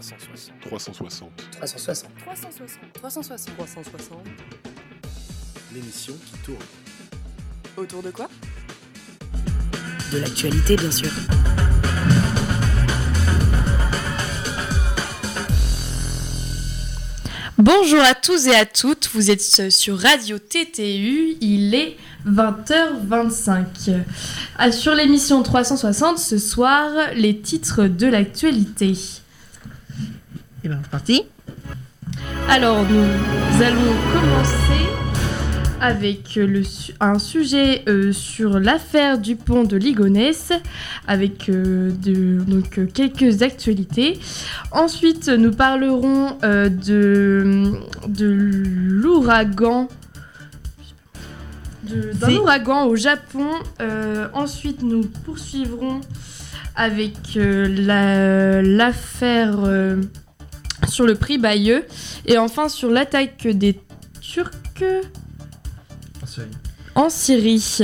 360. 360. 360. 360. 360. 360. L'émission qui tourne. Autour de quoi? De l'actualité, bien sûr. Bonjour à tous et à toutes, vous êtes sur Radio TTU, il est 20h25. Ah, Sur l'émission 360 ce soir, les titres de l'actualité. Et ben, c'est parti. Alors nous allons commencer avec le su- un sujet euh, sur l'affaire du pont de Ligonnès, avec euh, de- donc, euh, quelques actualités. Ensuite, nous parlerons euh, de, de l'ouragan. D'un ouragan au Japon. Euh, ensuite, nous poursuivrons avec euh, la- l'affaire euh, sur le prix Bayeux. Et enfin, sur l'attaque des Turcs en Syrie.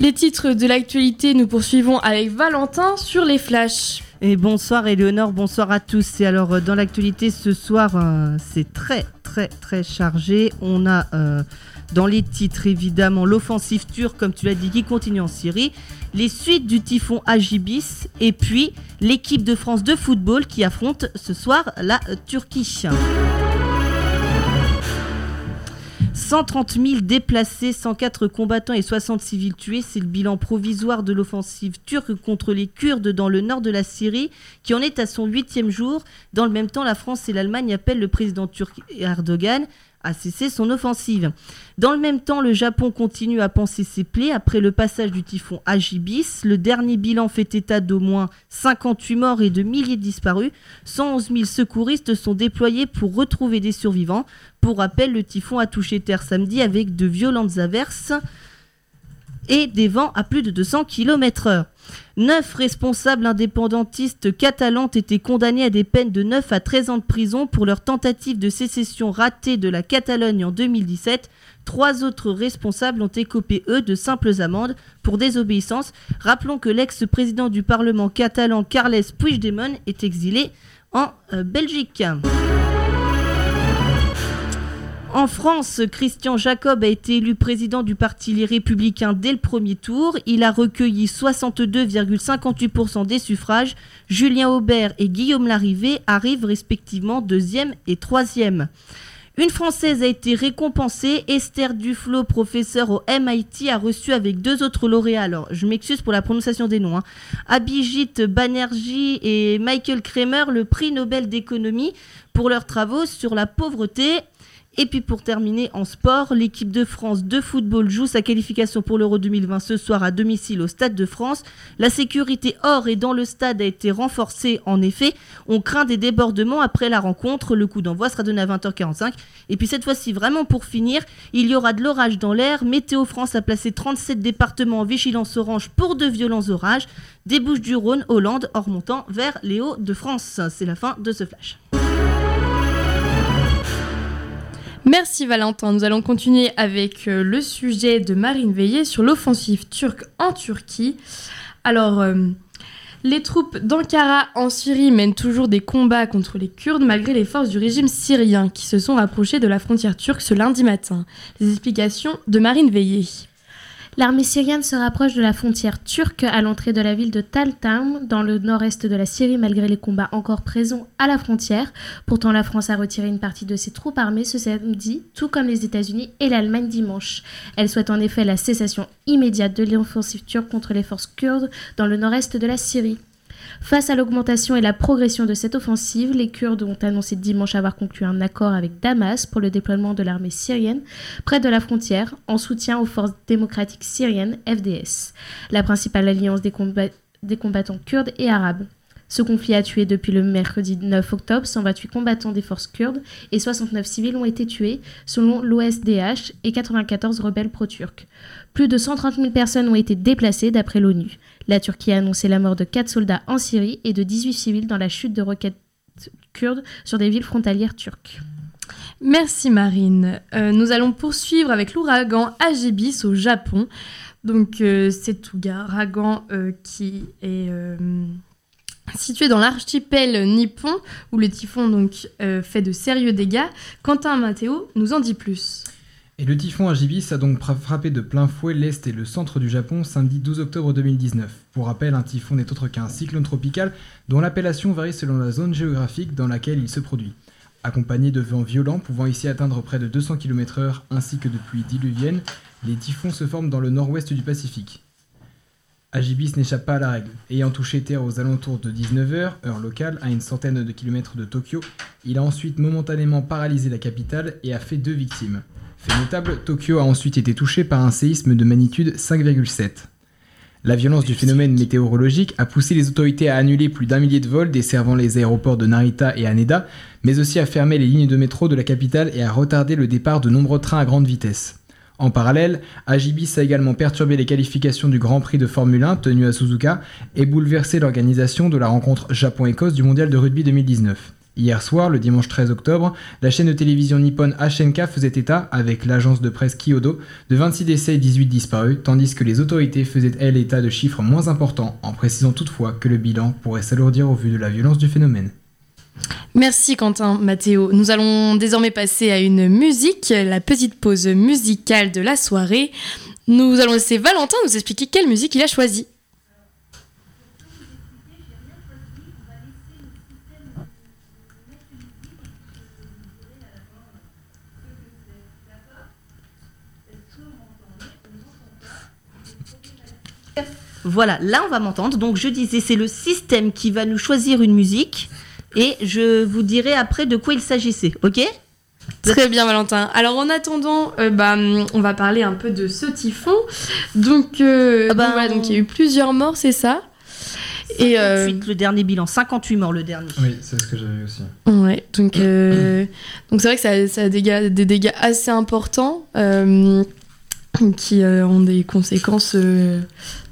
Les titres de l'actualité, nous poursuivons avec Valentin sur les flashs. Et bonsoir Éléonore, bonsoir à tous. Et alors, euh, dans l'actualité ce soir, euh, c'est très, très, très chargé. On a euh, dans les titres, évidemment, l'offensive turque, comme tu l'as dit, qui continue en Syrie. Les suites du typhon Agibis. Et puis, l'équipe de France de football qui affronte ce soir la Turquie. 130 000 déplacés, 104 combattants et 60 civils tués, c'est le bilan provisoire de l'offensive turque contre les Kurdes dans le nord de la Syrie, qui en est à son huitième jour. Dans le même temps, la France et l'Allemagne appellent le président turc Erdogan à cesser son offensive. Dans le même temps, le Japon continue à panser ses plaies après le passage du typhon Agibis. Le dernier bilan fait état d'au moins 58 morts et de milliers de disparus. 111 000 secouristes sont déployés pour retrouver des survivants. Pour rappel, le typhon a touché terre samedi avec de violentes averses et des vents à plus de 200 km/h. Neuf responsables indépendantistes catalans ont été condamnés à des peines de 9 à 13 ans de prison pour leur tentative de sécession ratée de la Catalogne en 2017. Trois autres responsables ont écopé, eux, de simples amendes pour désobéissance. Rappelons que l'ex-président du Parlement catalan, Carles Puigdemont, est exilé en euh, Belgique. En France, Christian Jacob a été élu président du Parti Les Républicains dès le premier tour. Il a recueilli 62,58% des suffrages. Julien Aubert et Guillaume Larrivé arrivent respectivement deuxième et troisième. Une Française a été récompensée. Esther Duflo, professeure au MIT, a reçu avec deux autres lauréats. Alors, je m'excuse pour la prononciation des noms. hein. Abhijit et Michael Kramer, le prix Nobel d'économie pour leurs travaux sur la pauvreté. Et puis pour terminer en sport, l'équipe de France de football joue sa qualification pour l'Euro 2020 ce soir à domicile au Stade de France. La sécurité hors et dans le stade a été renforcée en effet. On craint des débordements après la rencontre. Le coup d'envoi sera donné à 20h45. Et puis cette fois-ci, vraiment pour finir, il y aura de l'orage dans l'air. Météo France a placé 37 départements en vigilance orange pour de violents orages. Des du Rhône, Hollande, en remontant vers les Hauts-de-France. C'est la fin de ce flash. Merci Valentin. Nous allons continuer avec euh, le sujet de Marine Veillé sur l'offensive turque en Turquie. Alors, euh, les troupes d'Ankara en Syrie mènent toujours des combats contre les Kurdes malgré les forces du régime syrien qui se sont rapprochées de la frontière turque ce lundi matin. Les explications de Marine Veillé. L'armée syrienne se rapproche de la frontière turque à l'entrée de la ville de Taltam, dans le nord-est de la Syrie, malgré les combats encore présents à la frontière. Pourtant, la France a retiré une partie de ses troupes armées ce samedi, tout comme les États-Unis et l'Allemagne dimanche. Elle souhaite en effet la cessation immédiate de l'offensive turque contre les forces kurdes dans le nord-est de la Syrie. Face à l'augmentation et la progression de cette offensive, les Kurdes ont annoncé dimanche avoir conclu un accord avec Damas pour le déploiement de l'armée syrienne près de la frontière en soutien aux forces démocratiques syriennes FDS, la principale alliance des, combat- des combattants kurdes et arabes. Ce conflit a tué depuis le mercredi 9 octobre 128 combattants des forces kurdes et 69 civils ont été tués selon l'OSDH et 94 rebelles pro-turcs. Plus de 130 000 personnes ont été déplacées d'après l'ONU. La Turquie a annoncé la mort de 4 soldats en Syrie et de 18 civils dans la chute de roquettes kurdes sur des villes frontalières turques. Merci Marine. Euh, nous allons poursuivre avec l'ouragan Agibis au Japon. Donc euh, cet ouragan euh, qui est euh, situé dans l'archipel nippon, où le typhon donc fait de sérieux dégâts. Quentin Matteo nous en dit plus. Et le typhon Agibis a donc fra- frappé de plein fouet l'est et le centre du Japon samedi 12 octobre 2019. Pour rappel, un typhon n'est autre qu'un cyclone tropical dont l'appellation varie selon la zone géographique dans laquelle il se produit. Accompagné de vents violents pouvant ici atteindre près de 200 km/h ainsi que de pluies diluviennes, les typhons se forment dans le nord-ouest du Pacifique. Agibis n'échappe pas à la règle. Ayant touché terre aux alentours de 19h, heure locale, à une centaine de kilomètres de Tokyo, il a ensuite momentanément paralysé la capitale et a fait deux victimes. Fait notable, Tokyo a ensuite été touché par un séisme de magnitude 5,7. La violence du phénomène météorologique a poussé les autorités à annuler plus d'un millier de vols desservant les aéroports de Narita et Haneda, mais aussi à fermer les lignes de métro de la capitale et à retarder le départ de nombreux trains à grande vitesse. En parallèle, Agibis a également perturbé les qualifications du Grand Prix de Formule 1 tenu à Suzuka et bouleversé l'organisation de la rencontre Japon-Écosse du Mondial de rugby 2019. Hier soir, le dimanche 13 octobre, la chaîne de télévision nippone HNK faisait état, avec l'agence de presse Kyodo, de 26 décès et 18 disparus, tandis que les autorités faisaient elles état de chiffres moins importants, en précisant toutefois que le bilan pourrait s'alourdir au vu de la violence du phénomène. Merci Quentin Matteo. Nous allons désormais passer à une musique, la petite pause musicale de la soirée. Nous allons laisser Valentin nous expliquer quelle musique il a choisie. Voilà, là on va m'entendre. Donc je disais, c'est le système qui va nous choisir une musique. Et je vous dirai après de quoi il s'agissait, ok? Très bien Valentin. Alors en attendant, euh, bah, on va parler un peu de ce typhon. Donc, euh, Ah bah, donc voilà, donc il y a eu plusieurs morts, c'est ça? Et euh, Ensuite, le dernier bilan, 58 morts le dernier. Oui, c'est ce que j'avais aussi. Ouais, donc euh, donc c'est vrai que ça, ça a des dégâts, des dégâts assez importants euh, qui euh, ont des conséquences euh,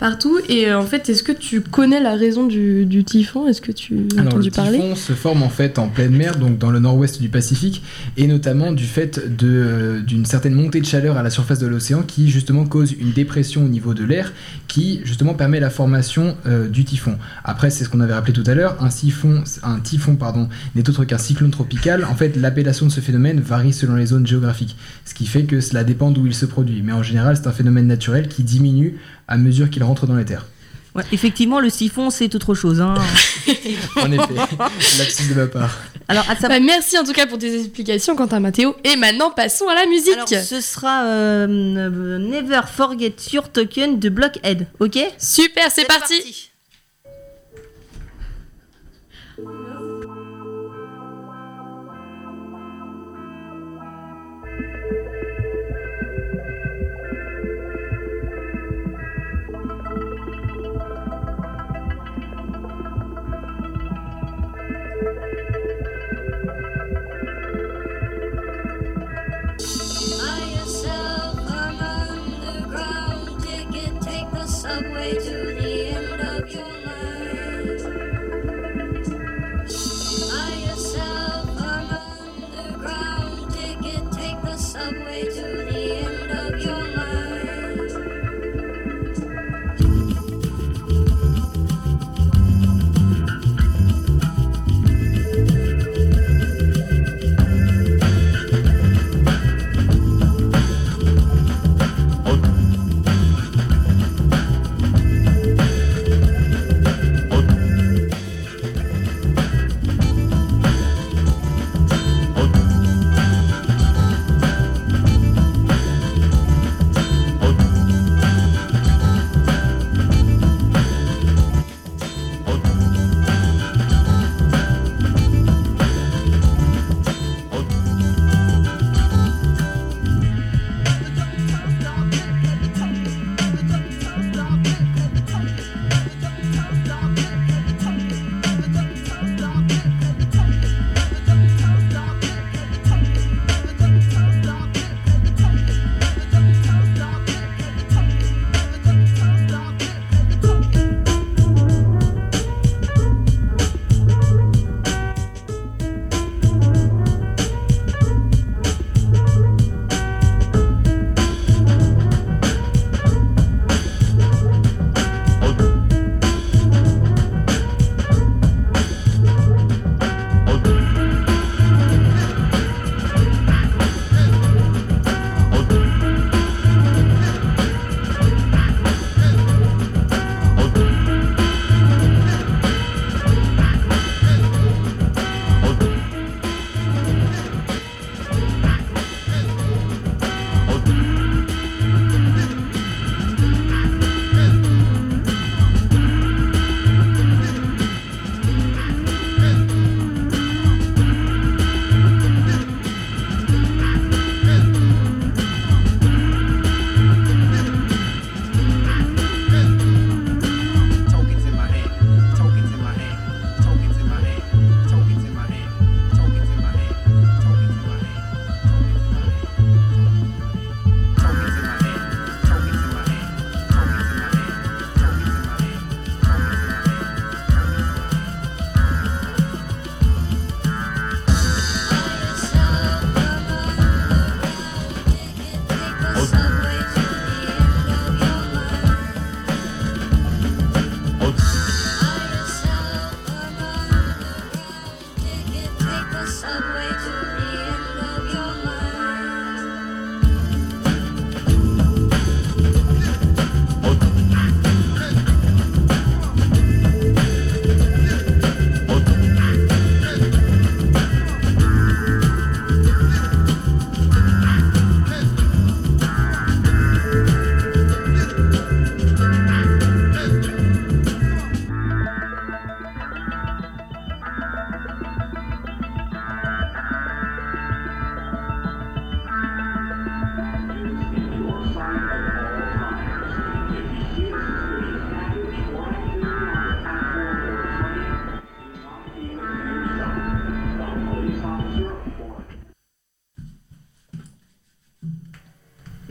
partout. Et euh, en fait, est-ce que tu connais la raison du, du typhon? Est-ce que tu as entendu le parler? typhon se forme en fait en pleine mer, donc dans le nord-ouest du Pacifique, et notamment du fait euh, d'une certaine montée de chaleur à la surface de l'océan qui justement cause une dépression au niveau de l'air qui justement permet la formation euh, du typhon. Après, c'est ce qu'on avait rappelé tout à l'heure, un, siphon, un typhon pardon, n'est autre qu'un cyclone tropical. En fait, l'appellation de ce phénomène varie selon les zones géographiques, ce qui fait que cela dépend d'où il se produit. Mais en général, c'est un phénomène naturel qui diminue à mesure qu'il rentre dans les terres. Ouais, effectivement, le siphon, c'est autre chose. hein. En effet, lapsus de ma part. Alors, à sa Bah, Merci en tout cas pour tes explications, Quentin Mathéo. Et maintenant, passons à la musique. Alors, ce sera euh, Never Forget Your Token de Blockhead, ok? Super, c'est parti.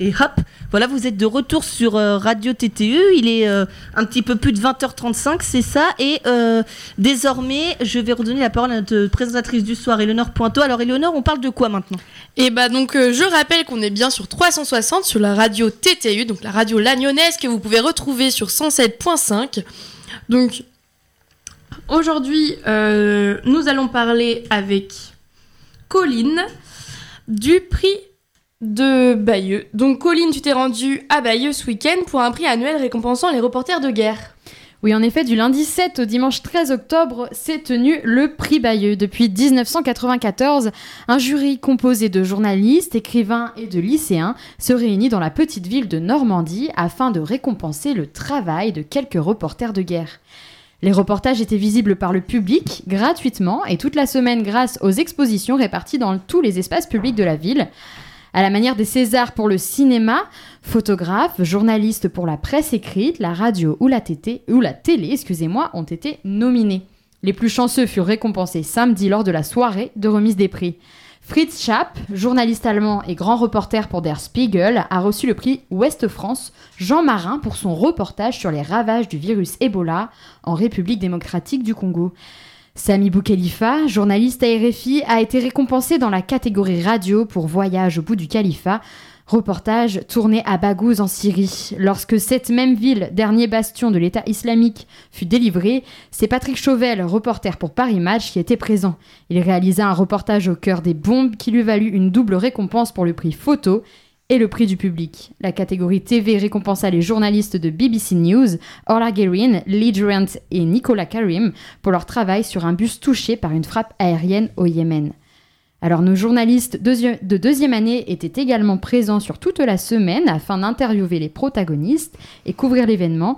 Et hop, voilà, vous êtes de retour sur euh, Radio TTU. Il est euh, un petit peu plus de 20h35, c'est ça. Et euh, désormais, je vais redonner la parole à notre présentatrice du soir, Eleonore Pointeau. Alors, Eleonore, on parle de quoi maintenant? Et bah donc euh, je rappelle qu'on est bien sur 360 sur la radio TTU, donc la radio Lagnonnaise que vous pouvez retrouver sur 107.5. Donc aujourd'hui nous allons parler avec Colline du prix de Bayeux. Donc Colline, tu t'es rendue à Bayeux ce week-end pour un prix annuel récompensant les reporters de guerre. Oui, en effet, du lundi 7 au dimanche 13 octobre s'est tenu le prix Bayeux. Depuis 1994, un jury composé de journalistes, écrivains et de lycéens se réunit dans la petite ville de Normandie afin de récompenser le travail de quelques reporters de guerre. Les reportages étaient visibles par le public gratuitement et toute la semaine grâce aux expositions réparties dans tous les espaces publics de la ville. À la manière des Césars pour le cinéma, photographes, journalistes pour la presse écrite, la radio ou la, ou la télé ont été nominés. Les plus chanceux furent récompensés samedi lors de la soirée de remise des prix. Fritz Schaap, journaliste allemand et grand reporter pour Der Spiegel, a reçu le prix Ouest France Jean Marin pour son reportage sur les ravages du virus Ebola en République démocratique du Congo. Sami Boukhelifa, journaliste à RFI, a été récompensé dans la catégorie radio pour Voyage au bout du califat, reportage tourné à Baghouz en Syrie. Lorsque cette même ville, dernier bastion de l'État islamique, fut délivrée, c'est Patrick Chauvel, reporter pour Paris Match, qui était présent. Il réalisa un reportage au cœur des bombes qui lui valut une double récompense pour le prix photo et le prix du public. La catégorie TV récompensa les journalistes de BBC News, Orla Guerin, Lee Durant et Nicolas Karim pour leur travail sur un bus touché par une frappe aérienne au Yémen. Alors nos journalistes de deuxième année étaient également présents sur toute la semaine afin d'interviewer les protagonistes et couvrir l'événement.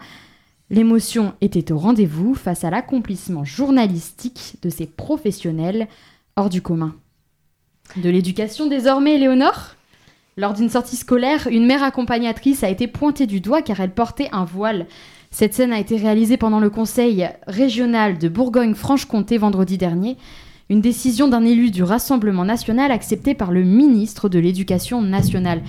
L'émotion était au rendez-vous face à l'accomplissement journalistique de ces professionnels hors du commun. De l'éducation désormais, Léonore? Lors d'une sortie scolaire, une mère accompagnatrice a été pointée du doigt car elle portait un voile. Cette scène a été réalisée pendant le conseil régional de Bourgogne-Franche-Comté vendredi dernier. Une décision d'un élu du Rassemblement national acceptée par le ministre de l'Éducation nationale.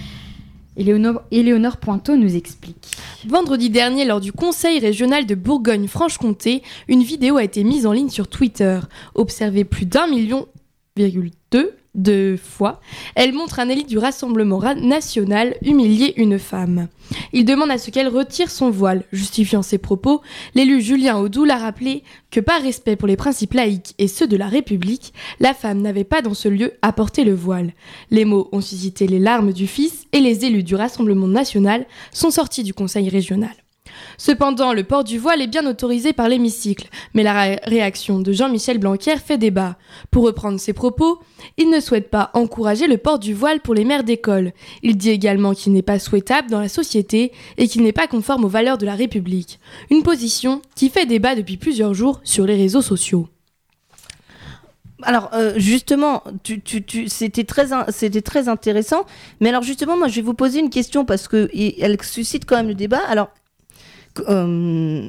Éléonore, Pointeau nous explique. Vendredi dernier, lors du Conseil régional de Bourgogne-Franche-Comté, une vidéo a été mise en ligne sur Twitter. Observée plus d'un million virgule deux de fois, elle montre un élite du Rassemblement ra- national humilier une femme. Il demande à ce qu'elle retire son voile. Justifiant ses propos, l'élu Julien Audoul a rappelé que par respect pour les principes laïques et ceux de la République, la femme n'avait pas dans ce lieu porter le voile. Les mots ont suscité les larmes du fils et les élus du Rassemblement national sont sortis du Conseil régional. Cependant, le port du voile est bien autorisé par l'hémicycle, mais la ré- réaction de Jean-Michel Blanquer fait débat. Pour reprendre ses propos, il ne souhaite pas encourager le port du voile pour les mères d'école. Il dit également qu'il n'est pas souhaitable dans la société et qu'il n'est pas conforme aux valeurs de la République. Une position qui fait débat depuis plusieurs jours sur les réseaux sociaux. Alors euh, justement, c'était très, intéressant. Mais alors justement, moi, je vais vous poser une question parce que elle suscite quand même le débat. Euh,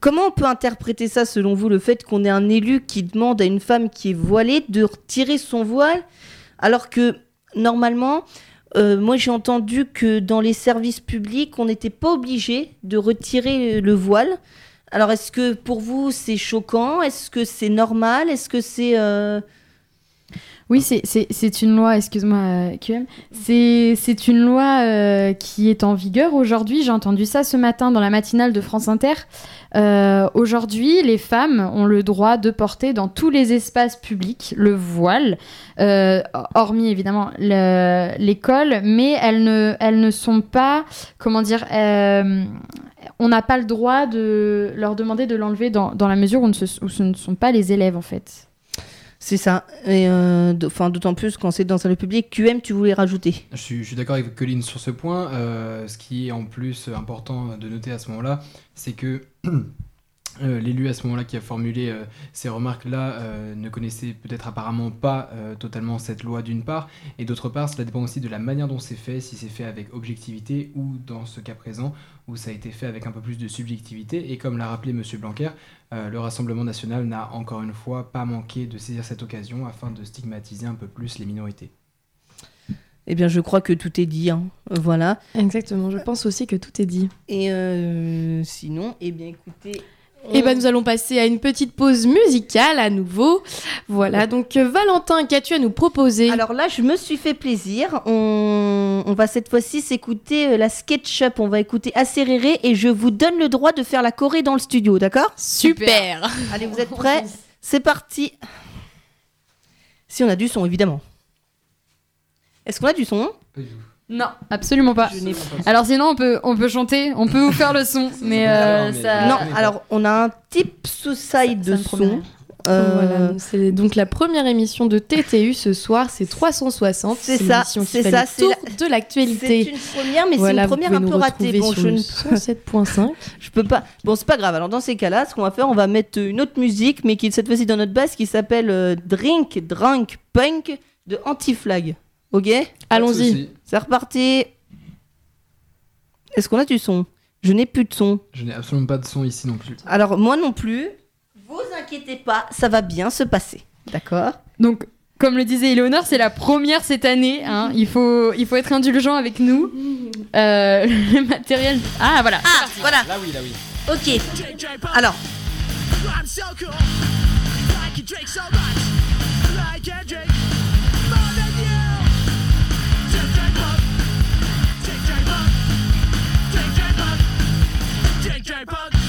comment on peut interpréter ça selon vous, le fait qu'on ait un élu qui demande à une femme qui est voilée de retirer son voile, alors que normalement, euh, moi j'ai entendu que dans les services publics, on n'était pas obligé de retirer le voile. Alors, est-ce que pour vous c'est choquant? Est-ce que c'est normal? Est-ce que c'est. euh, Oui, c'est- une loi, excuse-moi, euh, QM. C'est une loi euh, qui est en vigueur aujourd'hui. J'ai entendu ça ce matin dans la matinale de France Inter. Euh, aujourd'hui, les femmes ont le droit de porter dans tous les espaces publics le voile, hormis évidemment le- l'école, mais elles ne, elles ne sont pas, comment dire, on n'a pas le droit de leur demander de l'enlever dans, dans la mesure où, où ce ne sont pas les élèves en fait. C'est ça. Et euh, d'autant plus quand c'est dans lieu public. QM, tu voulais rajouter Je suis, je suis d'accord avec Colline sur ce point. Euh, ce qui est en plus important de noter à ce moment-là, c'est que euh, l'élu à ce moment-là qui a formulé euh, ces remarques-là euh, ne connaissait peut-être apparemment pas euh, totalement cette loi d'une part, et d'autre part, cela dépend aussi de la manière dont c'est fait, si c'est fait avec objectivité ou dans ce cas présent où ça a été fait avec un peu plus de subjectivité. Et comme l'a rappelé Monsieur Blanquer, euh, le Rassemblement national n'a encore une fois pas manqué de saisir cette occasion afin de stigmatiser un peu plus les minorités. Eh bien, je crois que tout est dit. hein. Voilà. Exactement, je pense aussi que tout est dit. Et euh, sinon, eh bien, écoutez. Et ben nous allons passer à une petite pause musicale à nouveau. Voilà, donc euh, Valentin, qu'as-tu à nous proposer? Alors là, je me suis fait plaisir. On, on va cette fois-ci s'écouter euh, la SketchUp. On va écouter Acerere et je vous donne le droit de faire la choré dans le studio, d'accord? Super Allez, vous êtes prêts? C'est parti. Si on a du son, évidemment. Est-ce qu'on a du son? Non, absolument pas. Alors sinon, on peut, on peut chanter, on peut vous faire le son, mais euh, mais- ça... Non, alors on a un type sous-side de son. Euh, Voilà, c'est donc la première émission de TTU ce soir, c'est 360. C'est ça, c'est fait ça, le c'est tour la- de C'est l'actualité. une première, mais Voilà, c'est une première un peu ratée. Bon, je ne 107.5. je peux pas. Bon, c'est pas grave. Alors dans ces cas-là, ce qu'on va faire, on va mettre une autre musique, mais qui est cette fois-ci dans notre base, qui s'appelle euh, Drink, Drunk, Punk de Anti-Flag. Ok Allons-y. C'est reparti. Est-ce qu'on a du son? Je n'ai plus de son. Je n'ai absolument pas de son ici non plus. Alors moi non plus. Vous inquiétez pas, ça va bien se passer. D'accord Donc, comme le disait Eleonore, c'est la première cette année. hein. Il, faut, il faut être indulgent avec nous. Euh, le matériel... Ah, voilà. Ah, voilà. Là oui, là oui. Ok. Alors, Drink, drink,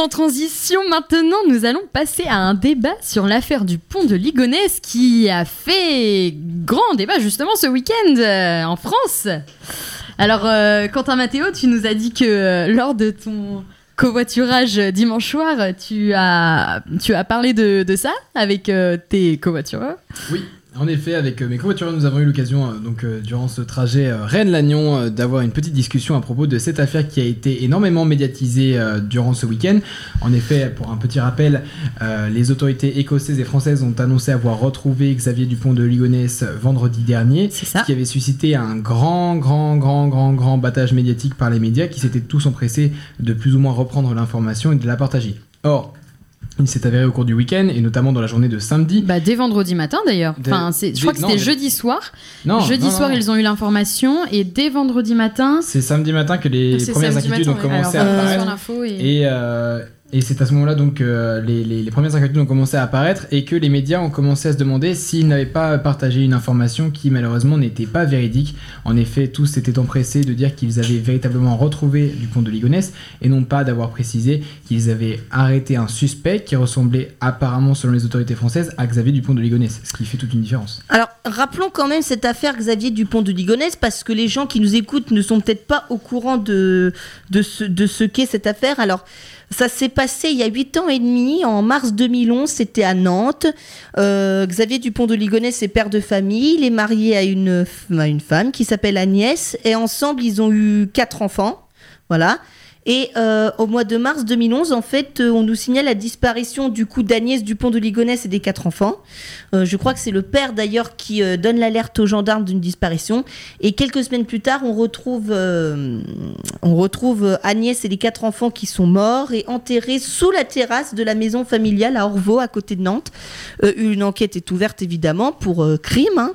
Sans transition, maintenant, nous allons passer à un débat sur l'affaire du pont de Ligonnès qui a fait grand débat justement ce week-end euh, en France. Alors, euh, Quentin Mathéo, tu nous as dit que euh, lors de ton covoiturage dimanche soir, tu as, tu as parlé de, de ça avec tes covoitureurs. Oui, en effet, avec euh, mes covoitureurs, nous avons eu l'occasion, euh, donc euh, durant ce trajet Rennes-Lannion, euh, d'avoir une petite discussion à propos de cette affaire qui a été énormément médiatisée durant ce week-end. En effet, pour un petit rappel, les autorités écossaises et françaises ont annoncé avoir retrouvé Xavier Dupont de Ligonnès vendredi dernier, C'est ça. ce qui avait suscité un grand, grand, grand, grand, grand battage médiatique par les médias qui s'étaient tous empressés de plus ou moins reprendre l'information et de la partager. Or, il s'est avéré au cours du week-end, et notamment dans la journée de samedi, Bah, dès vendredi matin d'ailleurs. Enfin, c'est- je crois que c'était jeudi soir. non, jeudi non, soir, non. ils ont eu l'information et dès vendredi matin. C'est samedi matin que les premières inquiétudes matin, ont ouais. commencé Alors, à apparaître. Et, euh, et c'est à ce moment-là donc euh, les, premières inquiétudes ont commencé à apparaître et que les médias ont commencé à se demander s'ils n'avaient pas partagé une information qui malheureusement n'était pas véridique. En effet, tous s'étaient empressés de dire qu'ils avaient véritablement retrouvé Dupont de Ligonnès et non pas d'avoir précisé qu'ils avaient arrêté un suspect qui ressemblait apparemment selon les autorités françaises à Xavier Dupont de Ligonnès, ce qui fait toute une différence. Alors, rappelons quand même cette affaire Xavier Dupont de Ligonnès, parce que les gens qui nous écoutent ne sont peut-être pas au courant de ce, de ce qu'est cette affaire. Alors, ça s'est passé il y a 8 ans et demi, en mars 2011, c'était à Nantes. Euh, Xavier Dupont de Ligonnès est père de famille, il est marié à une, à une femme qui s'appelle Agnès, et ensemble, ils ont eu quatre enfants. Voilà. Et euh, au mois de mars 2011, en fait, euh, on nous signale la disparition du coup d'Agnès Dupont de Ligonnès et des quatre enfants. Euh, je crois que c'est le père d'ailleurs qui donne l'alerte aux gendarmes d'une disparition. Et quelques semaines plus tard, on retrouve, on retrouve Agnès et les quatre enfants qui sont morts et enterrés sous la terrasse de la maison familiale à Orvaux, à côté de Nantes. Une enquête est ouverte évidemment pour crime. hein.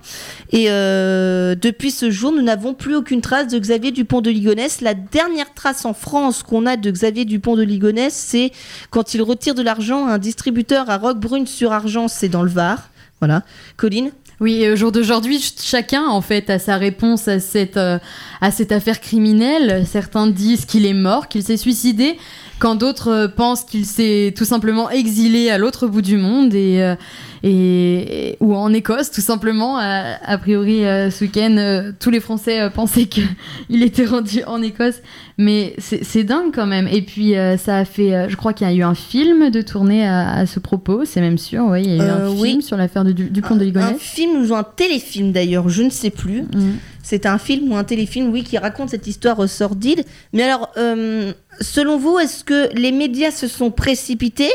Et depuis ce jour, nous n'avons plus aucune trace de Xavier Dupont de Ligonnès. La dernière trace en France qu'on a de Xavier Dupont de Ligonnès, c'est quand il retire de l'argent à un distributeur à Roquebrune-sur-Argent, c'est dans le Var. Voilà. Colline Oui, au jour d'aujourd'hui, ch- chacun en fait a sa réponse à cette, euh, à cette affaire criminelle. Certains disent qu'il est mort, qu'il s'est suicidé, quand d'autres euh, pensent qu'il s'est tout simplement exilé à l'autre bout du monde et, euh, et, et- ou en Écosse tout simplement. A, a priori, euh, ce week-end, euh, tous les Français euh, pensaient qu'il était rendu en Écosse, mais c'est dingue quand même. Et puis euh, ça a fait, euh, je crois qu'il y a eu un film de tournée à, à ce propos, c'est même sûr. Oui, il y a eu Euh, un oui. film sur l'affaire de Du- Dupont de un Ligonnès. film ou un téléfilm d'ailleurs, je ne sais plus. Mm. C'est un film ou un téléfilm, oui, qui raconte cette histoire sordide. Mais alors, euh, selon vous, est-ce que les médias se sont précipités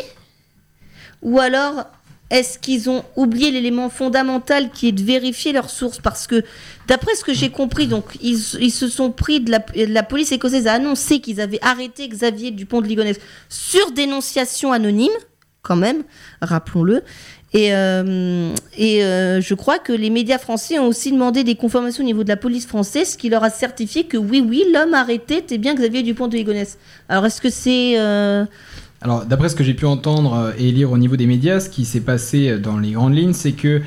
Ou alors, est-ce qu'ils ont oublié l'élément fondamental qui est de vérifier leurs sources? Parce que, d'après ce que j'ai compris, donc, ils, se sont pris la police écossaise a annoncé qu'ils avaient arrêté Xavier Dupont de Ligonnès sur dénonciation anonyme, quand même, rappelons-le. Et, euh, euh, je crois que les médias français ont aussi demandé des confirmations au niveau de la police française, ce qui leur a certifié que oui, oui, l'homme arrêté était bien Xavier Dupont de Ligonnès. Alors, est-ce que c'est. euh, Alors, d'après ce que j'ai pu entendre et lire au niveau des médias, ce qui s'est passé dans les grandes lignes, c'est que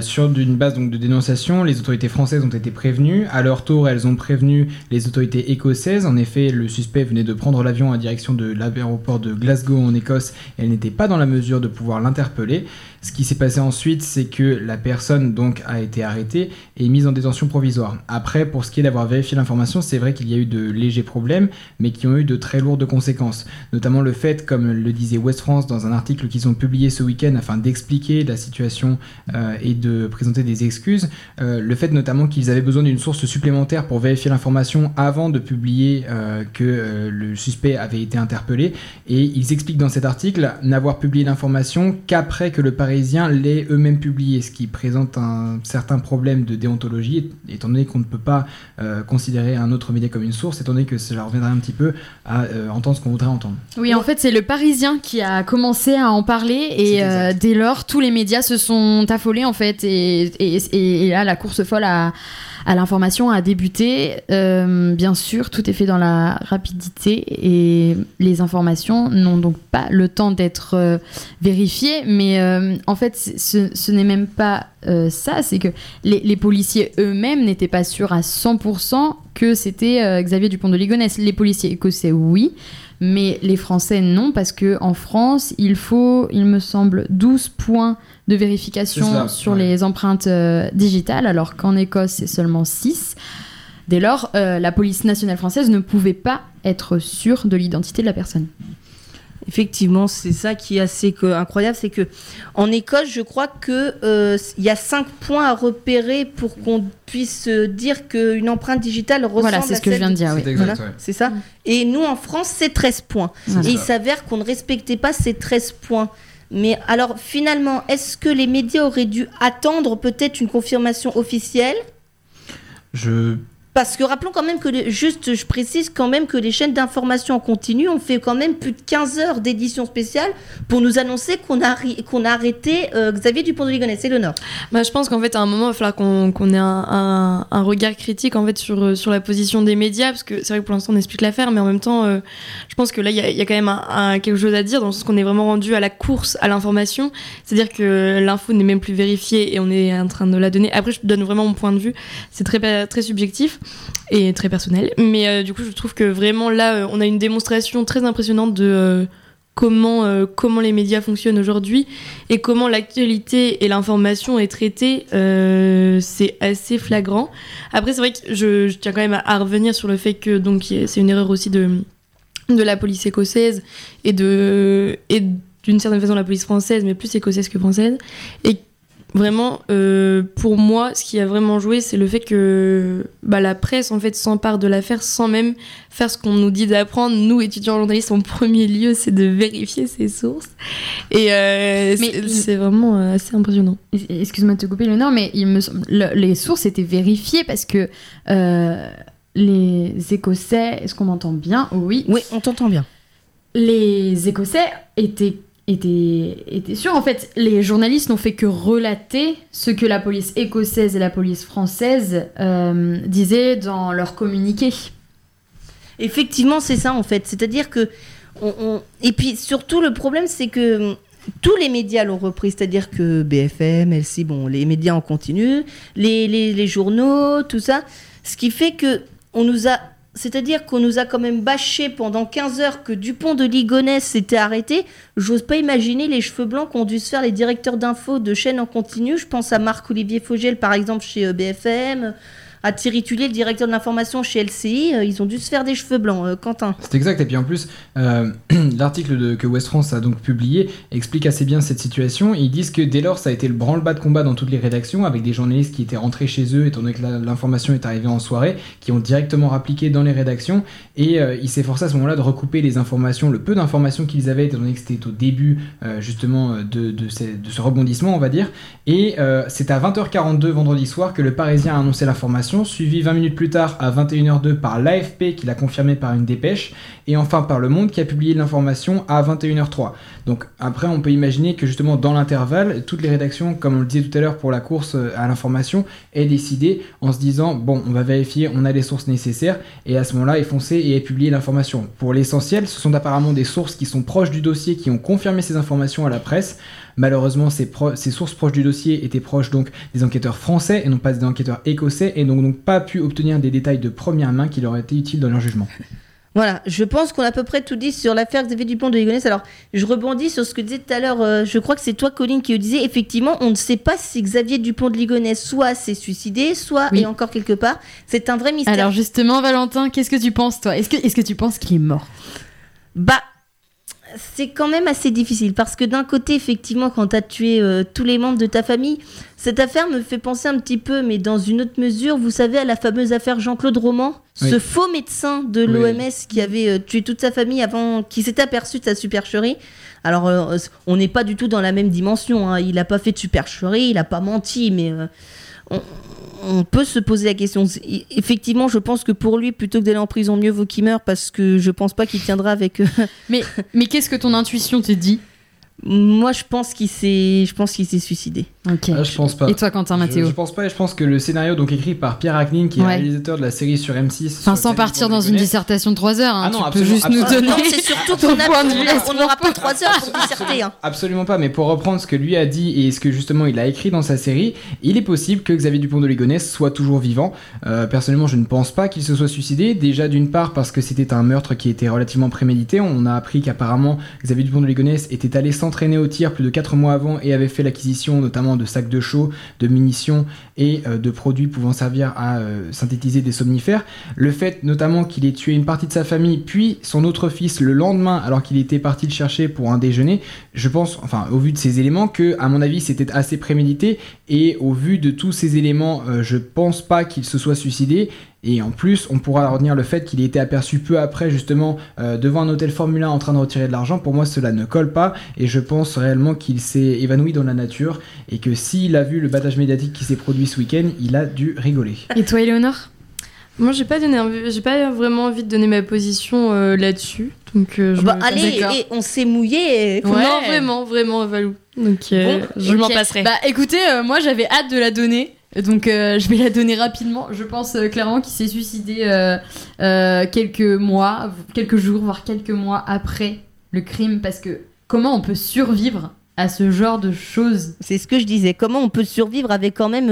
sur une base donc, de dénonciation, les autorités françaises ont été prévenues. À leur tour, elles ont prévenu les autorités écossaises. En effet, le suspect venait de prendre l'avion à direction de l'aéroport de Glasgow en Écosse et elle n'était pas dans la mesure de pouvoir l'interpeller. Ce qui s'est passé ensuite, c'est que la personne donc a été arrêtée et mise en détention provisoire. Après, pour ce qui est d'avoir vérifié l'information, c'est vrai qu'il y a eu de légers problèmes, mais qui ont eu de très lourdes conséquences. Notamment le fait, comme le disait West France dans un article qu'ils ont publié ce week-end afin d'expliquer la situation euh, et de présenter des excuses, euh, le fait notamment qu'ils avaient besoin d'une source supplémentaire pour vérifier l'information avant de publier euh, que le suspect avait été interpellé. Et ils expliquent dans cet article n'avoir publié l'information qu'après que le Parisien l'ait eux-mêmes publié, ce qui présente un certain problème de déontologie, étant donné qu'on ne peut pas euh, considérer un autre média comme une source, étant donné que cela reviendrait un petit peu à euh, entendre ce qu'on voudrait entendre. Oui, en fait, c'est le Parisien qui a commencé à en parler et euh, dès lors, tous les médias se sont affolés en fait et, et, et- et là, la course folle à, à l'information a débuté. Euh, bien sûr, tout est fait dans la rapidité et les informations n'ont donc pas le temps d'être euh, vérifiées. Mais euh, en fait, ce, n'est même pas ça, c'est que les, les policiers eux-mêmes n'étaient pas sûrs à 100% que c'était euh, Xavier Dupont de Ligonnès. Les policiers écossais, oui. Mais les Français, non, parce que en France, il faut, il me semble, 12 points de vérification ça, sur ouais. les empreintes euh, digitales, alors qu'en Écosse, c'est seulement 6. Dès lors, euh, la police nationale française ne pouvait pas être sûre de l'identité de la personne. Effectivement, c'est ça qui est assez incroyable, c'est que en Écosse, je crois que euh, il y a cinq points à repérer pour qu'on puisse euh, dire qu'une empreinte digitale ressemble Voilà, c'est à ce que je viens de dire, oui. C'est Voilà, ouais. c'est ça. Et nous, en France, c'est 13 points. Voilà. Et il s'avère qu'on ne respectait pas ces 13 points. Mais alors, finalement, est-ce que les médias auraient dû attendre peut-être une confirmation officielle? Je Parce que rappelons quand même que, juste, je précise quand même que les chaînes d'information en continu ont fait quand même plus de 15 heures d'édition spéciale pour nous annoncer qu'on a, qu'on a arrêté euh, Xavier Dupont de Ligonnès. L'honneur. Bah, je pense qu'en fait, à un moment, il va falloir qu'on qu'on ait un, regard critique en fait sur, euh, sur la position des médias, parce que c'est vrai que pour l'instant, on explique l'affaire, mais en même temps, euh, je pense que là, il y a, quand même quelque chose à dire, dans le sens qu'on est vraiment rendu à la course à l'information, c'est-à-dire que l'info n'est même plus vérifiée et on est en train de la donner. Après, je donne vraiment mon point de vue, c'est très, très subjectif et très personnel, mais euh, du coup, je trouve que vraiment là, euh, on a une démonstration très impressionnante de. euh, Comment, comment les médias fonctionnent aujourd'hui et comment l'actualité et l'information est traitée, c'est assez flagrant. Après, c'est vrai que je, tiens quand même à, revenir sur le fait que donc c'est une erreur aussi de, de la police écossaise et de et d'une certaine façon la police française, mais plus écossaise que française. Vraiment, euh, pour moi, ce qui a vraiment joué, c'est le fait que bah, la presse en fait s'empare de l'affaire sans même faire ce qu'on nous dit d'apprendre. Nous, étudiants journalistes, en premier lieu, c'est de vérifier ses sources. Et euh, c'est- vraiment euh, assez impressionnant. Excuse-moi de te couper, Léonore, mais il me semble- le- les sources étaient vérifiées parce que euh, les Écossais, est-ce qu'on m'entend bien? Oui. Oui, on t'entend bien. Les Écossais étaient, étaient, étaient sûrs. En fait, les journalistes n'ont fait que relater ce que la police écossaise et la police française euh, disaient dans leur communiqué. Effectivement, c'est ça en fait. C'est-à-dire que. on- Et puis surtout, le problème, c'est que hum, tous les médias l'ont repris. C'est-à-dire que BFM, LC, bon, les médias en continu, les, les, les journaux, tout ça. Ce qui fait que on nous a. C'est-à-dire qu'on nous a quand même bâché pendant 15 heures que Dupont de Ligonnès s'était arrêté. J'ose pas imaginer les cheveux blancs qu'ont dû se faire les directeurs d'infos de chaînes en continu. Je pense à Marc-Olivier Fogel, par exemple, chez euh, BFM, à Thierry le directeur de l'information chez LCI. Euh, Ils ont dû se faire des cheveux blancs, euh, Quentin. C'est exact, et puis en plus, euh, l'article que West France a donc publié explique assez bien cette situation. Ils disent que dès lors, ça a été le branle-bas de combat dans toutes les rédactions, avec des journalistes qui étaient rentrés chez eux, étant donné que l'information est arrivée en soirée, qui ont directement rappliqué dans les rédactions, et ils s'efforçaient à ce moment-là de recouper les informations, le peu d'informations qu'ils avaient, étant donné que c'était au début justement de, ce rebondissement, on va dire. Et c'est à 20h42 vendredi soir que le Parisien a annoncé l'information, suivi 20 minutes plus tard à 21h02 par l'AFP qui l'a confirmé par une dépêche, et enfin par Le Monde qui a publié l'information à 21h03. Donc après on peut imaginer que justement dans l'intervalle, toutes les rédactions, comme on le disait tout à l'heure pour la course euh, à l'information, aient décidé en se disant bon on va vérifier, on a les sources nécessaires, et à ce moment-là est foncé et est publié l'information. Pour l'essentiel, ce sont apparemment des sources qui sont proches du dossier qui ont confirmé ces informations à la presse. Malheureusement, ces, pro- ces sources proches du dossier étaient proches donc des enquêteurs français et non pas des enquêteurs écossais et n'ont donc pas pu obtenir des détails de première main qui leur étaient utiles dans leur jugement. Voilà, je pense qu'on a à peu près tout dit sur l'affaire Xavier Dupont de Ligonnès. Alors, je rebondis sur ce que disait tout à l'heure, euh, je crois que c'est toi, Colline, qui le disait. Effectivement, on ne sait pas si Xavier Dupont de Ligonnès soit s'est suicidé, soit Oui. est encore quelque part. C'est un vrai mystère. Alors justement, Valentin, qu'est-ce que tu penses, toi? Est-ce que, est-ce que tu penses qu'il est mort? Bah, c'est quand même assez difficile parce que d'un côté, effectivement, quand tu as tué euh, tous les membres de ta famille, cette affaire me fait penser un petit peu, mais dans une autre mesure, vous savez, à la fameuse affaire Jean-Claude Roman, Oui. ce faux médecin de Oui. l'OMS qui avait euh, tué toute sa famille avant, qui s'était aperçu de sa supercherie. Alors, euh, on n'est pas du tout dans la même dimension. hein. Il n'a pas fait de supercherie, il n'a pas menti, mais on, on peut se poser la question. Effectivement, je pense que pour lui, plutôt que d'aller en prison, mieux vaut qu'il meure parce que je pense pas qu'il tiendra avec. euh, Mais, mais qu'est-ce que ton intuition te dit? Moi, je pense qu'il s'est, je pense qu'il s'est suicidé. Ok. Ah, je pense pas. Et toi, Quentin Je, Mathéo je pense pas et je pense que le scénario donc écrit par Pierre Hacknin qui est Ouais. réalisateur de la série sur M6. Enfin, sur sans partir dans une dissertation de 3 heures, hein, Ah non, tu peux absolument, juste nous donner Non, c'est surtout ton qu'on a- point de vue. à ce on n'aura pas trois heures pour disserter. hein. Absolument pas, mais pour reprendre ce que lui a dit et ce que justement il a écrit dans sa série, il est possible que Xavier Dupont de Ligonnès soit toujours vivant. Euh, personnellement, je ne pense pas qu'il se soit suicidé. Déjà d'une part parce que c'était un meurtre qui était relativement prémédité. On a appris qu'apparemment Xavier Dupont de Ligonnès était allé s'entraîner au tir plus de 4 mois avant et avait fait l'acquisition notamment de sacs de chaux, de munitions et euh, de produits pouvant servir à euh, synthétiser des somnifères. Le fait notamment qu'il ait tué une partie de sa famille, puis son autre fils le lendemain alors qu'il était parti le chercher pour un déjeuner, je pense, enfin au vu de ces éléments, que à mon avis c'était assez prémédité et au vu de tous ces éléments, euh, je pense pas qu'il se soit suicidé. Et en plus, on pourra retenir le fait qu'il ait été aperçu peu après, justement, euh, devant un hôtel Formule 1 en train de retirer de l'argent. Pour moi, cela ne colle pas. Et je pense réellement qu'il s'est évanoui dans la nature. Et que s'il a vu le battage médiatique qui s'est produit ce week-end, il a dû rigoler. Et toi, Éléonore Moi, j'ai pas donné, j'ai pas vraiment envie de donner ma position euh, là-dessus. Donc, euh, je Bah, allez, et on s'est mouillé. et- Non, vraiment, vraiment, Valou. Donc, euh, Bon, je m'en passerai. Bah écoutez, euh, moi j'avais hâte de la donner. Donc euh, je vais la donner rapidement. Je pense euh, clairement qu'il s'est suicidé euh, quelques mois, quelques jours, voire quelques mois après le crime. Parce que comment on peut survivre à ce genre de choses C'est ce que je disais. Comment on peut survivre avec quand même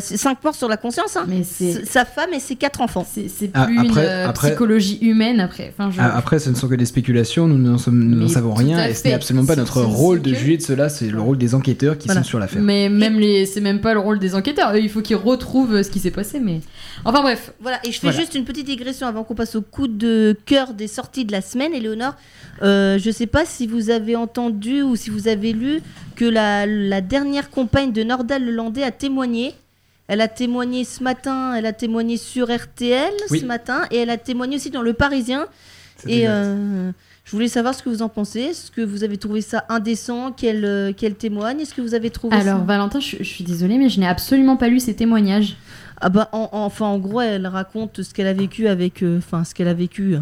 5 morts sur la conscience hein? Mais Sa femme et ses 4 enfants. c'est Ah, plus après- une euh, après- psychologie humaine après. Enfin, je- Ah, Après, ce ne sont que des spéculations, nous n'en savons rien, et ce n'est absolument pas notre rôle de que- juger de cela, c'est le rôle des enquêteurs qui Voilà. sont sur l'affaire. Mais même les, c'est même pas le rôle des enquêteurs. Il faut qu'ils retrouvent euh, ce qui s'est passé. Mais enfin bref. Voilà, et je fais Voilà. juste une petite digression avant qu'on passe au coup de cœur des sorties de la semaine. Éléonore, euh, je sais pas si vous avez entendu ou si vous avez lu que la, la dernière compagne de Nordal Lelandais a témoigné. Elle a témoigné ce matin, elle a témoigné sur RTL Oui. ce matin, et elle a témoigné aussi dans Le Parisien. Et euh, je voulais savoir ce que vous en pensez. Est-ce que vous avez trouvé ça indécent qu'elle euh, qu'elle témoigne? Est-ce que vous avez trouvé Alors ça... Valentin, je, je suis désolée, mais je n'ai absolument pas lu ces témoignages. Ah bah, en, en- enfin, en gros, elle raconte ce qu'elle a vécu avec. euh, Enfin, ce qu'elle a vécu. euh.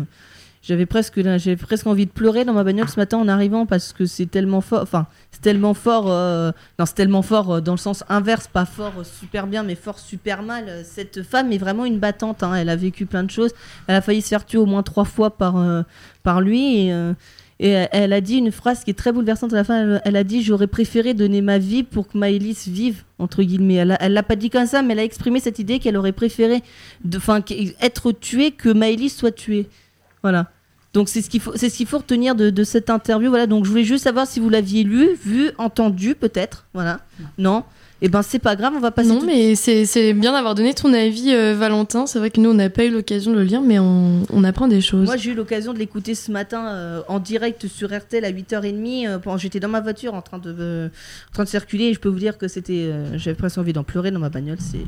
J'avais presque, presque envie de pleurer dans ma bagnole ce matin en arrivant parce que c'est tellement fort. Enfin, c'est tellement fort. euh, non, c'est tellement fort euh, dans le sens inverse, pas fort euh, super bien, mais fort super mal. Cette femme est vraiment une battante. hein. Elle a vécu plein de choses. Elle a failli se faire tuer au moins trois fois par, par lui. Et, elle- a dit une phrase qui est très bouleversante à la fin. Elle, a dit J'aurais préféré donner ma vie pour que Maëlys vive, entre guillemets. Elle l'a pas dit comme ça, mais elle a exprimé cette idée qu'elle aurait préféré de, être tuée que Maëlys soit tuée. Voilà. Donc c'est ce qu'il faut, c'est ce qu'il faut retenir de, de cette interview. Voilà. Donc je voulais juste savoir si vous l'aviez lu, vu, entendu, peut-être. Voilà. Non. Et ben c'est pas grave, on va passer. Non, tout- mais c'est c'est bien d'avoir donné ton avis, euh, Valentin. C'est vrai que nous, on n'a pas eu l'occasion de le lire, mais on, on apprend des choses. Moi, j'ai eu l'occasion de l'écouter ce matin euh, en direct sur RTL à 8h30. euh, pendant- J'étais dans ma voiture en train de, euh, en train de circuler et je peux vous dire que c'était. J'avais presque envie d'en pleurer dans ma bagnole. C'est.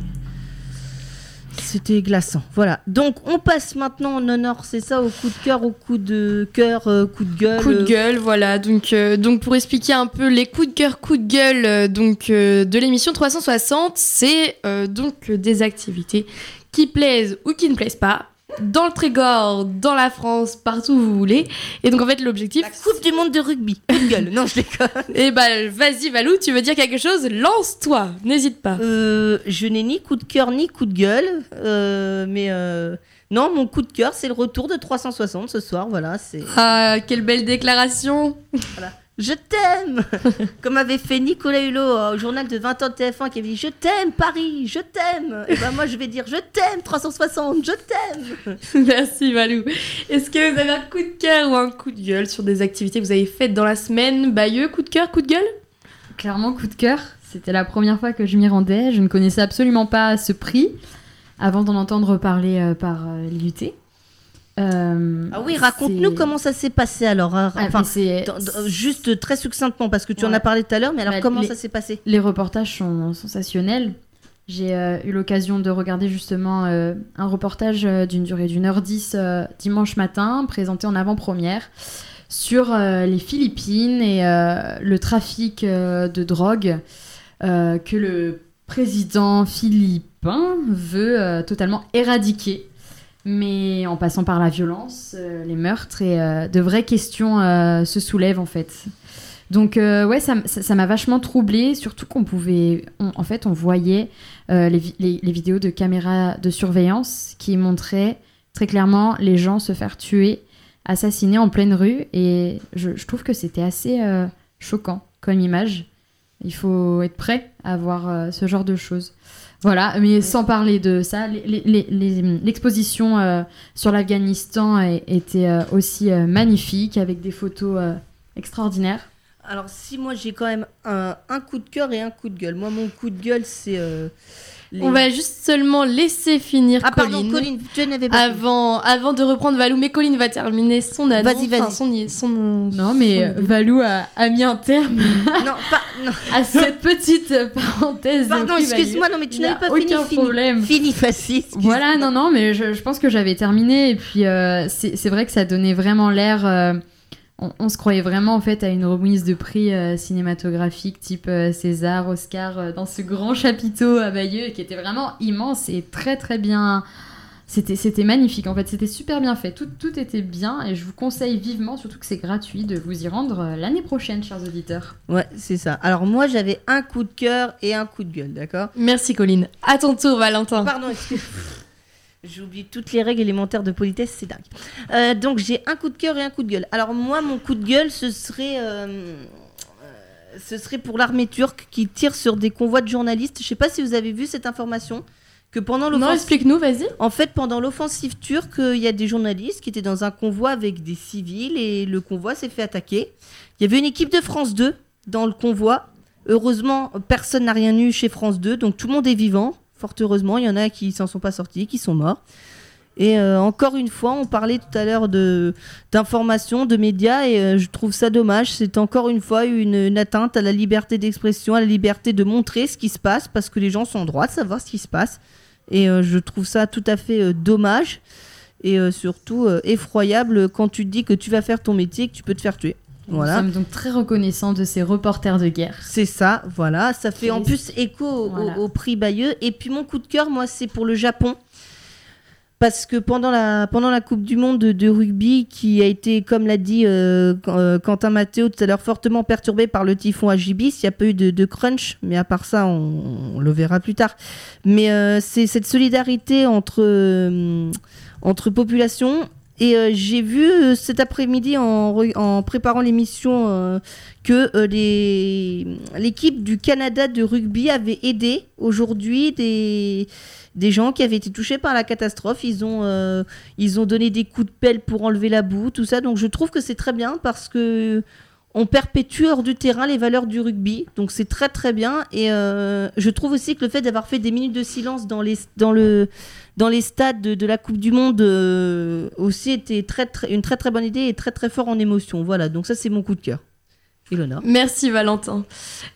C'était glaçant. Voilà. Donc, on passe maintenant en honneur, c'est ça, au coup de cœur, au coup de cœur, euh, coup de gueule. Coup de euh, gueule, voilà. Donc, euh, donc pour expliquer un peu les coups de cœur, coups de gueule euh, donc, de l'émission 360, c'est donc des activités qui plaisent ou qui ne plaisent pas. Dans le Trégor, dans la France, partout où vous voulez. Et donc en fait l'objectif... La Coupe du Monde de rugby. Coup de gueule. Non, je déconne. Et bah vas-y Valou, tu veux dire quelque chose? Lance-toi, n'hésite pas. Euh, je n'ai ni coup de cœur ni coup de gueule, euh, mais euh, non, mon coup de cœur, c'est le retour de 360 ce soir. Voilà, c'est. Ah, quelle belle déclaration Je t'aime Comme avait fait Nicolas Hulot euh, au journal de 20 ans de TF1 qui avait dit Je t'aime Paris, je t'aime Et ben moi je vais dire Je t'aime 360, je t'aime Merci Valou. Est-ce que vous avez un coup de cœur ou un coup de gueule sur des activités que vous avez faites dans la semaine? Bayeux, coup de cœur, coup de gueule? Clairement, coup de cœur. C'était la première fois que je m'y rendais. Je ne connaissais absolument pas ce prix avant d'en entendre parler euh, par euh, l'IUT. Euh, Ah oui, raconte-nous comment ça s'est passé alors. hein. Ah, Enfin, juste très succinctement parce que tu en as parlé tout à l'heure, mais alors Bah, comment les- ça s'est passé? Les reportages sont sensationnels. J'ai euh, eu l'occasion de regarder justement euh, un reportage d'une durée d'une heure dix dimanche matin, présenté en avant-première, sur les Philippines et le trafic de drogue que le président philippin veut totalement éradiquer. Mais en passant par la violence, euh, les meurtres et euh, de vraies questions euh, se soulèvent en fait. Donc ouais, ça m'a vachement troublée, surtout qu'on pouvait, en fait, on voyait les, vi- les- les vidéos de caméras de surveillance qui montraient très clairement les gens se faire tuer, assassinés en pleine rue, et je, trouve que c'était assez choquant comme image. Il faut être prêt à voir ce genre de choses. Voilà, mais sans parler de ça, l'exposition euh, sur l'Afghanistan était euh, aussi euh, magnifique avec des photos extraordinaires. Alors si moi j'ai quand même un coup de cœur et un coup de gueule. Moi mon coup de gueule c'est... euh, les- On va juste seulement laisser finir Ah pardon, Colline. Tu n'avais pas... Avant, avant de reprendre Valou, mais Colline va terminer son annonce. Vas-y, vas-y. enfin, son, son- Non, mais euh, Valou a, a mis un terme non, pas... Non. à cette petite parenthèse. Pardon, excuse-moi, non mais tu n'avais pas fini. aucun fini. problème. Fini, facile. Voilà, non, non, mais je, je pense que j'avais terminé. Et puis, euh, c'est c'est vrai que ça donnait vraiment l'air. euh, on, on se croyait vraiment en fait à une remise de prix euh, cinématographique type euh, César, Oscar, euh, dans ce grand chapiteau à Bayeux qui était vraiment immense et très très bien. C'était c'était magnifique en fait, c'était super bien fait. Tout, tout était bien et je vous conseille vivement, surtout que c'est gratuit, de vous y rendre euh, l'année prochaine, chers auditeurs. Ouais, c'est ça. Alors moi j'avais un coup de cœur et un coup de gueule, d'accord? Merci Colline. À ton tour, Valentin. Pardon, excuse J'oublie toutes les règles élémentaires de politesse, c'est dingue. Euh, donc j'ai un coup de cœur et un coup de gueule. Alors moi, mon coup de gueule, ce serait, euh, euh, ce serait pour l'armée turque qui tire sur des convois de journalistes. Je sais pas si vous avez vu cette information que pendant Non, explique-nous, vas-y. en fait, pendant l'offensive turque, il y a des journalistes qui étaient dans un convoi avec des civils et le convoi s'est fait attaquer. Il y avait une équipe de France 2 dans le convoi. Heureusement, personne n'a rien eu chez France 2, donc tout le monde est vivant. Fort heureusement, il y en a qui s'en sont pas sortis, qui sont morts. Et euh, encore une fois, on parlait tout à l'heure de d'information, de médias, et euh, je trouve ça dommage. C'est encore une fois une, atteinte à la liberté d'expression, à la liberté de montrer ce qui se passe, parce que les gens sont en droit de savoir ce qui se passe. Et euh, je trouve ça tout à fait dommage et surtout effroyable quand tu te dis que tu vas faire ton métier et que tu peux te faire tuer. Voilà. Nous sommes donc très reconnaissants de ces reporters de guerre. C'est ça, voilà. Ça fait en plus écho au, Voilà. au- au prix Bayeux. Et puis mon coup de cœur, moi, c'est pour le Japon. Parce que pendant la, pendant la Coupe du Monde de, de rugby, qui a été, comme l'a dit euh, euh, Quentin Matteo tout à l'heure, fortement perturbé par le typhon Agibis, il n'y a pas eu de, de crunch, mais à part ça, on, on le verra plus tard. Mais euh, c'est cette solidarité entre, euh, entre populations. Et euh, j'ai vu euh, cet après-midi en, préparant l'émission euh, que l'équipe du Canada de rugby avait aidé aujourd'hui des, des gens qui avaient été touchés par la catastrophe. Ils ont, ils ont donné des coups de pelle pour enlever la boue, tout ça. Donc je trouve que c'est très bien parce que on perpétue hors du terrain les valeurs du rugby. Donc c'est très très bien. Et euh, je trouve aussi que le fait d'avoir fait des minutes de silence dans, les, dans, le, dans les stades de, la Coupe du Monde euh, aussi était très, très, une très très bonne idée et très très fort en émotion. Voilà, donc ça c'est mon coup de cœur. Ilona. Merci Valentin.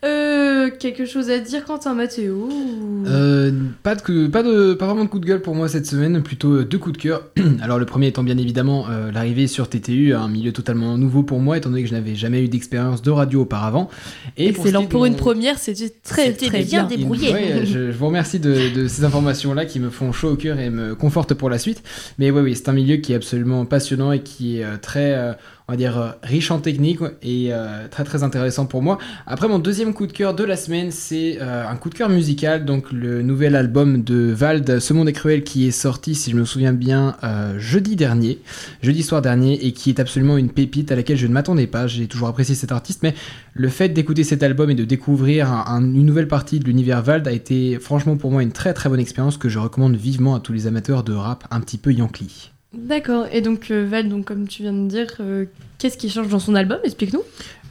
Euh, quelque chose à dire, Quentin Mathéo ou- Euh, pas, de, pas, de, pas vraiment de coup de gueule pour moi cette semaine, plutôt euh, deux coups de cœur. Alors le premier étant bien évidemment euh, l'arrivée sur TTU, un milieu totalement nouveau pour moi, étant donné que je n'avais jamais eu d'expérience de radio auparavant. Et Excellent. Pour une mon- première, c'était très très bien bien. débrouillé. Ouais, je, je vous remercie de, de ces informations-là qui me font chaud au cœur et me confortent pour la suite. Mais oui, oui, c'est un milieu qui est absolument passionnant et qui est euh, très, euh, on va dire, euh, riche en technique et euh, très très intéressant pour moi. Après, mon deuxième coup de cœur de la semaine, c'est euh, un coup de cœur musical, donc le nouvel album de Vald, Ce Monde est Cruel, qui est sorti, si je me souviens bien, jeudi dernier, jeudi soir dernier, et qui est absolument une pépite à laquelle je ne m'attendais pas. J'ai toujours apprécié cet artiste, mais le fait d'écouter cet album et de découvrir un- un- une nouvelle partie de l'univers Vald a été franchement pour moi une très très bonne expérience que je recommande vivement à tous les amateurs de rap un petit peu yankee. D'accord. Et donc euh, Val, donc comme tu viens de dire, euh, qu'est-ce qui change dans son album? Explique-nous.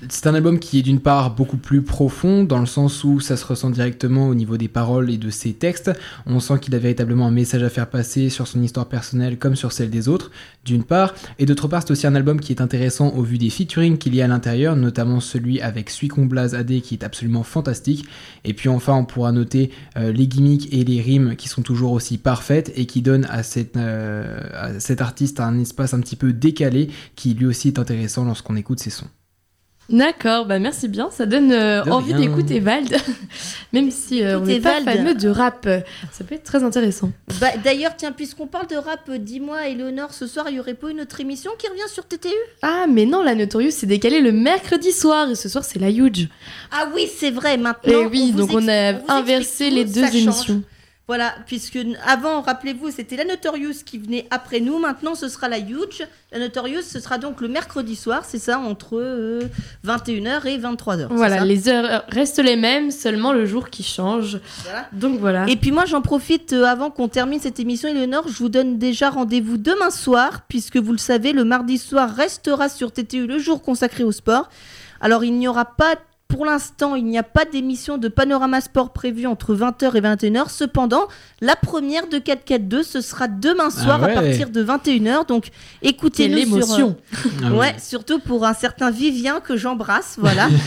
C'est un album qui est d'une part beaucoup plus profond, dans le sens où ça se ressent directement au niveau des paroles et de ses textes. On sent qu'il a véritablement un message à faire passer sur son histoire personnelle comme sur celle des autres, d'une part. Et d'autre part, c'est aussi un album qui est intéressant au vu des featuring qu'il y a à l'intérieur, notamment celui avec Suicon Blaze AD qui est absolument fantastique. Et puis enfin, on pourra noter euh, les gimmicks et les rimes qui sont toujours aussi parfaites et qui donnent euh, à cet artiste un espace un petit peu décalé qui lui aussi est intéressant lorsqu'on écoute ses sons. D'accord, bah merci bien, ça donne euh, envie d'écouter Vald, même si euh, on n'est pas fameux de rap, ça peut être très intéressant. Bah, D'ailleurs, tiens, puisqu'on parle de rap, euh, dis-moi, Eleonore, ce soir, il y aurait pas une autre émission qui revient sur TTU Ah mais non, la Notorious s'est décalée le mercredi soir et ce soir c'est la Huge. Ah oui, c'est vrai, maintenant. Et oui, vous donc on a inversé les deux change. Voilà, puisque avant, rappelez-vous, c'était la Notorious qui venait après nous. Maintenant, ce sera la Huge. La Notorious, ce sera donc le mercredi soir, c'est ça, entre euh, 21h et 23h. c'est Voilà, les heures restent les mêmes, seulement le jour qui change. Voilà. Donc voilà. Et puis moi, j'en profite euh, avant qu'on termine cette émission, Eleonore, je vous donne déjà rendez-vous demain soir, puisque vous le savez, le mardi soir restera sur TTU le jour consacré au sport. Alors il n'y aura pas, pour l'instant, il n'y a pas d'émission de Panorama Sport prévue entre 20h et 21h. Cependant, la première de 442, ce sera demain ah soir à partir de 21h. Donc, écoutez-nous l'émotion. Euh, ah sur, ouais, surtout pour un certain Vivien que j'embrasse, voilà.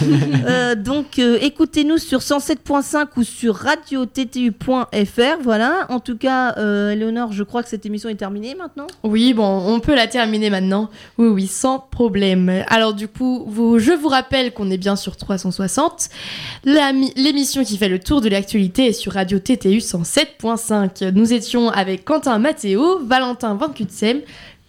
Euh, donc, euh, écoutez-nous sur 107.5 ou sur radiottu.fr. voilà. En tout cas, euh, je crois que cette émission est terminée maintenant. Oui, bon, on peut la terminer maintenant. Oui, oui, sans problème. Alors, du coup, je vous rappelle qu'on est bien sur 300 L'émission qui fait le tour de l'actualité est sur Radio TTU 107.5. Nous étions avec Quentin Matteo, Valentin Van Kutsem,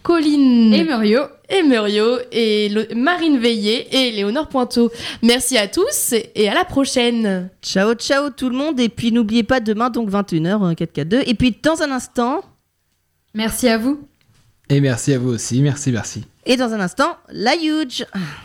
Colline et Murio et Murio et Marine Veillé et Léonore Pointeau. Merci à tous et à la prochaine. Ciao ciao tout le monde et puis n'oubliez pas demain donc 21h 4K2 et puis dans un instant Merci à vous. Et merci à vous aussi, merci merci. Et dans un instant, la huge.